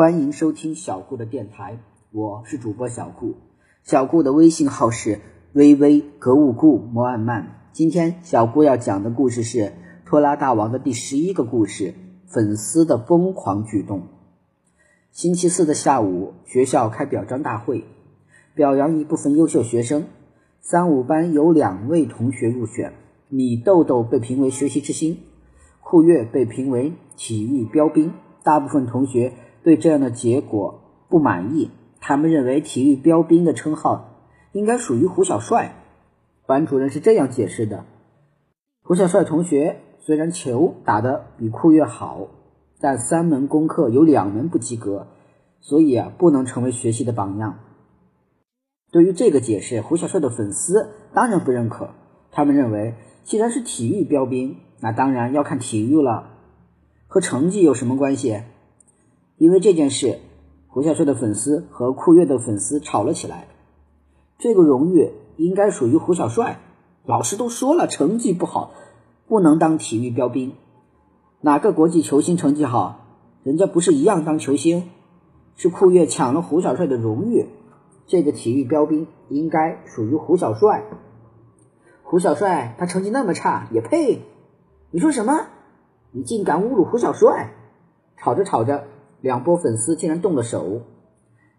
欢迎收听小顾的电台，我是主播小顾。小顾的微信号是微微格物顾摩安曼。今天小顾要讲的故事是托拉大王的第十一个故事：粉丝的疯狂举动。星期四的下午，学校开表彰大会，表扬一部分优秀学生。三五班有两位同学入选，米豆豆被评为学习之星，酷月被评为体育标兵。大部分同学对这样的结果不满意，他们认为体育标兵的称号应该属于胡小帅。班主任是这样解释的：胡小帅同学虽然球打得比酷月好，但三门功课有两门不及格，所以啊不能成为学习的榜样。对于这个解释，胡小帅的粉丝当然不认可。他们认为，既然是体育标兵，那当然要看体育了，和成绩有什么关系？因为这件事，胡小帅的粉丝和酷月的粉丝吵了起来。这个荣誉应该属于胡小帅。老师都说了，成绩不好不能当体育标兵。哪个国际球星成绩好，人家不是一样当球星？是酷月抢了胡小帅的荣誉。这个体育标兵应该属于胡小帅。胡小帅他成绩那么差，也配？你说什么？你竟敢侮辱胡小帅！吵着吵着，两波粉丝竟然动了手。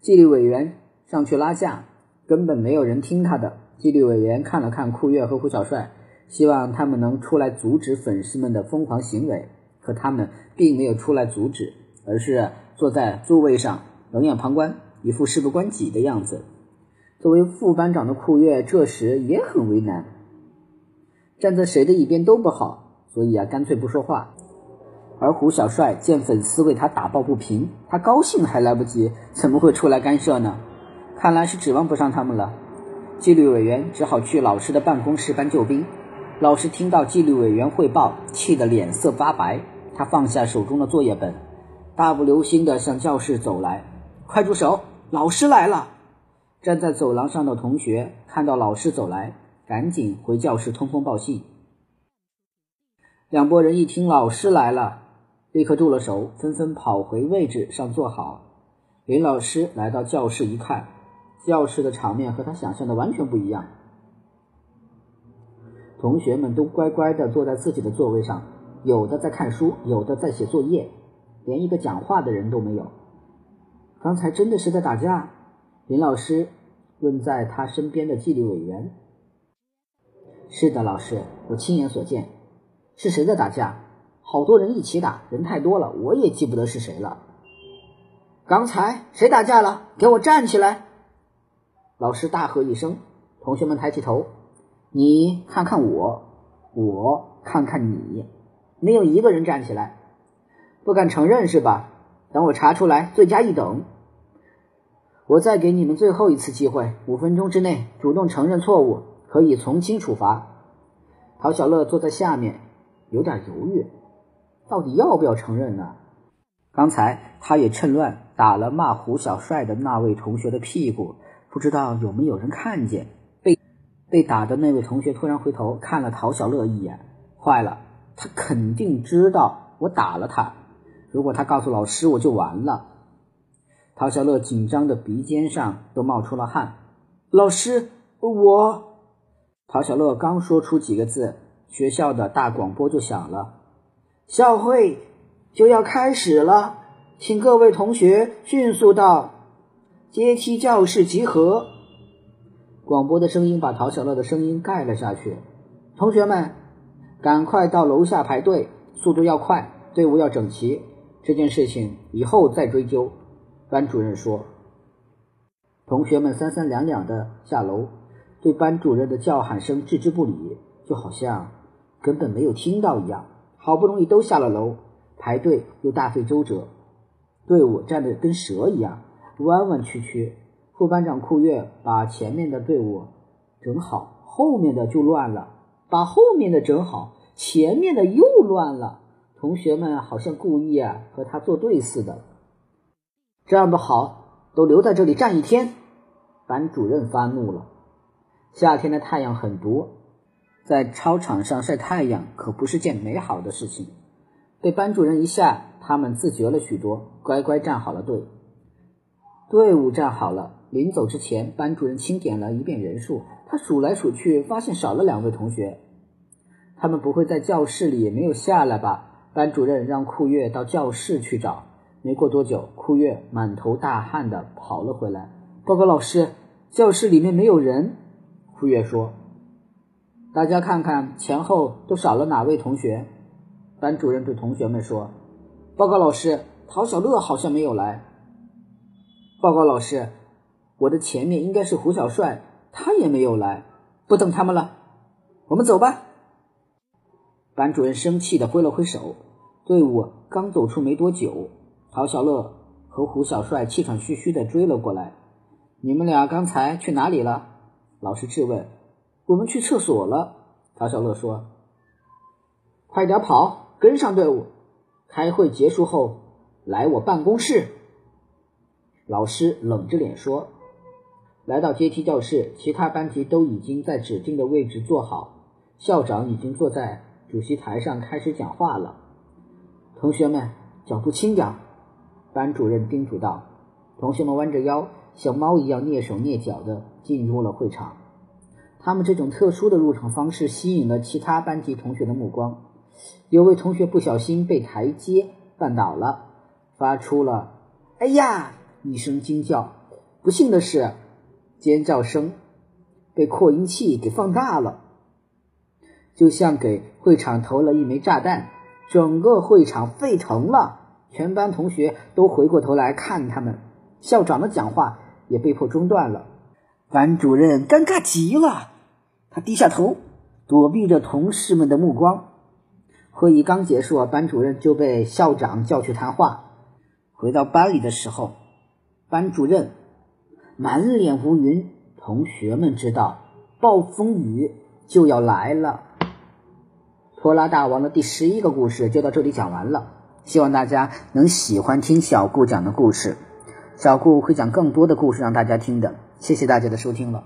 纪律委员上去拉架，根本没有人听他的。纪律委员看了看酷月和胡小帅，希望他们能出来阻止粉丝们的疯狂行为。可他们并没有出来阻止，而是坐在座位上冷眼旁观。一副事不关己的样子。作为副班长的酷月这时也很为难，站在谁的一边都不好，所以啊，干脆不说话。而胡小帅见粉丝为他打抱不平，他高兴还来不及，怎么会出来干涉呢？看来是指望不上他们了。纪律委员只好去老师的办公室搬救兵。老师听到纪律委员汇报，气得脸色发白。他放下手中的作业本，大步流星地向教室走来。快住手！老师来了！站在走廊上的同学看到老师走来，赶紧回教室通风报信。两拨人一听老师来了，立刻住了手，纷纷跑回位置上坐好。林老师来到教室一看，教室的场面和他想象的完全不一样。同学们都乖乖的坐在自己的座位上，有的在看书，有的在写作业，连一个讲话的人都没有。刚才真的是在打架？林老师问在他身边的纪律委员。是的，老师，我亲眼所见。是谁在打架？好多人一起打，人太多了，我也记不得是谁了。刚才谁打架了？给我站起来！老师大喝一声，同学们抬起头，你看看我，我看看你，没有一个人站起来，不敢承认是吧？等我查出来，罪加一等。我再给你们最后一次机会，五分钟之内主动承认错误，可以从轻处罚。陶小乐坐在下面，有点犹豫，到底要不要承认呢？刚才他也趁乱打了骂胡小帅的那位同学的屁股，不知道有没有人看见。被被打的那位同学突然回头看了陶小乐一眼，坏了，他肯定知道我打了他。如果他告诉老师，我就完了。陶小乐紧张的鼻尖上都冒出了汗。老师，我……陶小乐刚说出几个字，学校的大广播就响了：“校会就要开始了，请各位同学迅速到阶梯教室集合。”广播的声音把陶小乐的声音盖了下去。同学们，赶快到楼下排队，速度要快，队伍要整齐。这件事情以后再追究。班主任说：“同学们三三两两的下楼，对班主任的叫喊声置之不理，就好像根本没有听到一样。好不容易都下了楼，排队又大费周折，队伍站得跟蛇一样，弯弯曲曲。副班长酷月把前面的队伍整好，后面的就乱了；把后面的整好，前面的又乱了。”同学们好像故意啊和他作对似的，这样不好，都留在这里站一天。班主任发怒了。夏天的太阳很毒，在操场上晒太阳可不是件美好的事情。被班主任一吓，他们自觉了许多，乖乖站好了队。队伍站好了，临走之前，班主任清点了一遍人数，他数来数去，发现少了两位同学。他们不会在教室里也没有下来吧？班主任让酷月到教室去找。没过多久，酷月满头大汗的跑了回来，报告老师，教室里面没有人。酷月说：“大家看看前后都少了哪位同学？”班主任对同学们说：“报告老师，陶小乐好像没有来。”报告老师，我的前面应该是胡小帅，他也没有来。不等他们了，我们走吧。班主任生气的挥了挥手，队伍刚走出没多久，陶小乐和胡小帅气喘吁吁的追了过来。你们俩刚才去哪里了？老师质问。我们去厕所了。陶小乐说。快点跑，跟上队伍。开会结束后，来我办公室。老师冷着脸说。来到阶梯教室，其他班级都已经在指定的位置坐好，校长已经坐在。主席台上开始讲话了，同学们脚步轻点。班主任叮嘱道。同学们弯着腰，像猫一样蹑手蹑脚的进入了会场。他们这种特殊的入场方式吸引了其他班级同学的目光。有位同学不小心被台阶绊倒了，发出了“哎呀”一声惊叫。不幸的是，尖叫声被扩音器给放大了。就像给会场投了一枚炸弹，整个会场沸腾了。全班同学都回过头来看他们，校长的讲话也被迫中断了。班主任尴尬极了，他低下头，躲避着同事们的目光。会议刚结束，班主任就被校长叫去谈话。回到班里的时候，班主任满脸乌云，同学们知道暴风雨就要来了。拖拉大王的第十一个故事就到这里讲完了，希望大家能喜欢听小顾讲的故事。小顾会讲更多的故事让大家听的，谢谢大家的收听了。